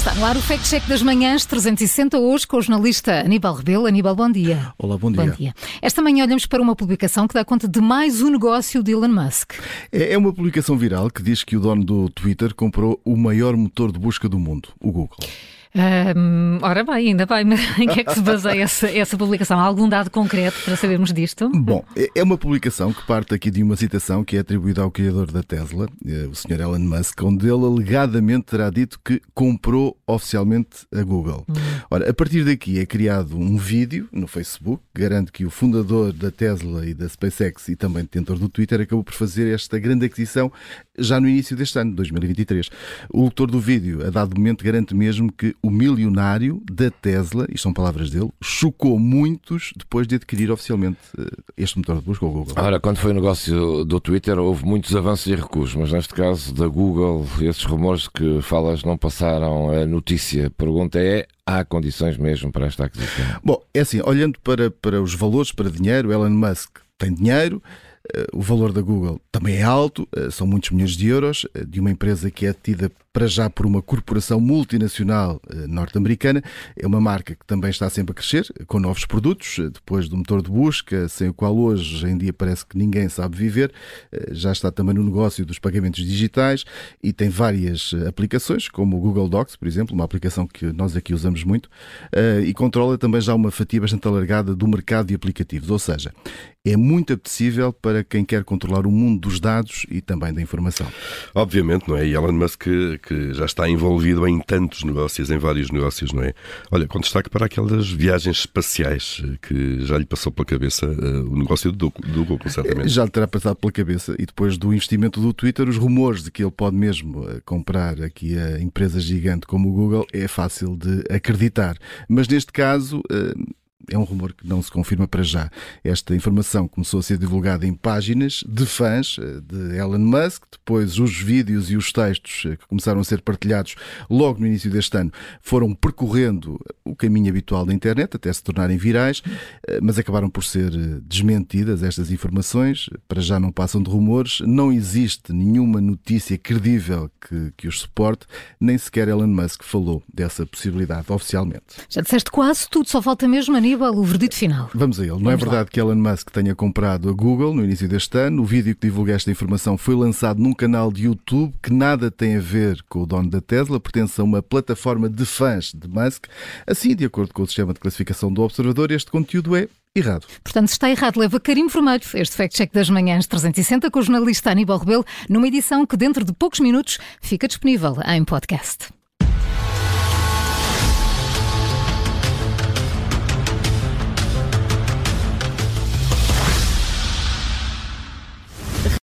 No ar o Fact Check das Manhãs 360 hoje com o jornalista Aníbal Rebelo. Aníbal, bom dia. Olá, bom dia. Bom dia. Esta manhã olhamos para uma publicação que dá conta de mais um negócio de Elon Musk. É é uma publicação viral que diz que o dono do Twitter comprou o maior motor de busca do mundo, o Google. Ahm, ora bem, ainda bem, mas em que é que se baseia essa, essa publicação? Há algum dado concreto para sabermos disto? Bom, é- é uma publicação que parte aqui de uma citação que é atribuída ao criador da Tesla, eh, o Sr. Elon Musk, onde ele alegadamente terá dito que comprou oficialmente a Google. Ora, a partir daqui é criado um vídeo no Facebook garante que o fundador da Tesla e da SpaceX e também detentor do Twitter acabou por fazer esta grande aquisição já no início deste ano, 2023. O locutor do vídeo, a dado momento, garante mesmo que o milionário da Tesla, isto são palavras dele, chocou muitos depois de adquirir oficialmente eh, este motor de busca, o Google. Ora, quando foi o negócio do Twitter, houve muitos avanços e recuos, mas neste caso da Google, esses rumores que falas não passaram a notícia. A pergunta é: há condições mesmo para esta aquisição? Bom, é assim, olhando para, para os valores, para dinheiro, Elon Musk tem dinheiro, o valor da Google também é alto, eh, são muitos milhões de euros, eh, de uma empresa que é detida para já por uma corporação multinacional eh, norte-americana. É uma marca que também está sempre a crescer, eh, com novos produtos, eh, depois do motor de busca, sem o qual hoje em dia parece que ninguém sabe viver. Eh, Já está também no negócio dos pagamentos digitais e tem várias eh, aplicações, como o Google Docs, por exemplo, uma aplicação que nós aqui usamos muito, eh, e controla também já uma fatia bastante alargada do mercado de aplicativos. Ou seja, é muito apetecível para quem quer controlar o mundo dos dados e também da informação. Obviamente, não é? E Elon Musk que, que já está envolvido em tantos negócios, em vários negócios, não é? Olha, com destaque para aquelas viagens espaciais eh, que já lhe passou pela cabeça eh, o negócio do, do Google, certamente. Já lhe terá passado pela cabeça e depois do investimento do Twitter, os rumores de que ele pode mesmo eh, comprar aqui a empresa gigante como o Google é fácil de acreditar. Mas neste caso. eh, É um rumor que não se confirma para já. Esta informação começou a ser divulgada em páginas de fãs eh, de Elon Musk, depois os vídeos e os textos eh, que começaram a ser partilhados logo no início deste ano foram percorrendo o caminho habitual da internet até se tornarem virais, eh, mas acabaram por ser desmentidas estas informações. Para já não passam de rumores, não existe nenhuma notícia credível que, que os suporte, nem sequer Elon Musk falou dessa possibilidade oficialmente. Já disseste quase tudo, só falta mesmo, Aníbal, o verdito final. Vamos a ele. Não é Vamos lá. verdade que Elon Musk tenha comprado a Google no início deste ano. O vídeo que divulga esta informação foi lançado num canal de YouTube que nada tem a ver com o dono da Tesla, pertence a uma plataforma de fãs de Musk. Assim, de acordo com o sistema de classificação do observador, este conteúdo é errado. Portanto, se está errado, leva carimbo vermelho. Este Fact Check das Manhãs 360 com o jornalista Aníbal Rebelo, numa edição que dentro de poucos minutos fica disponível em podcast.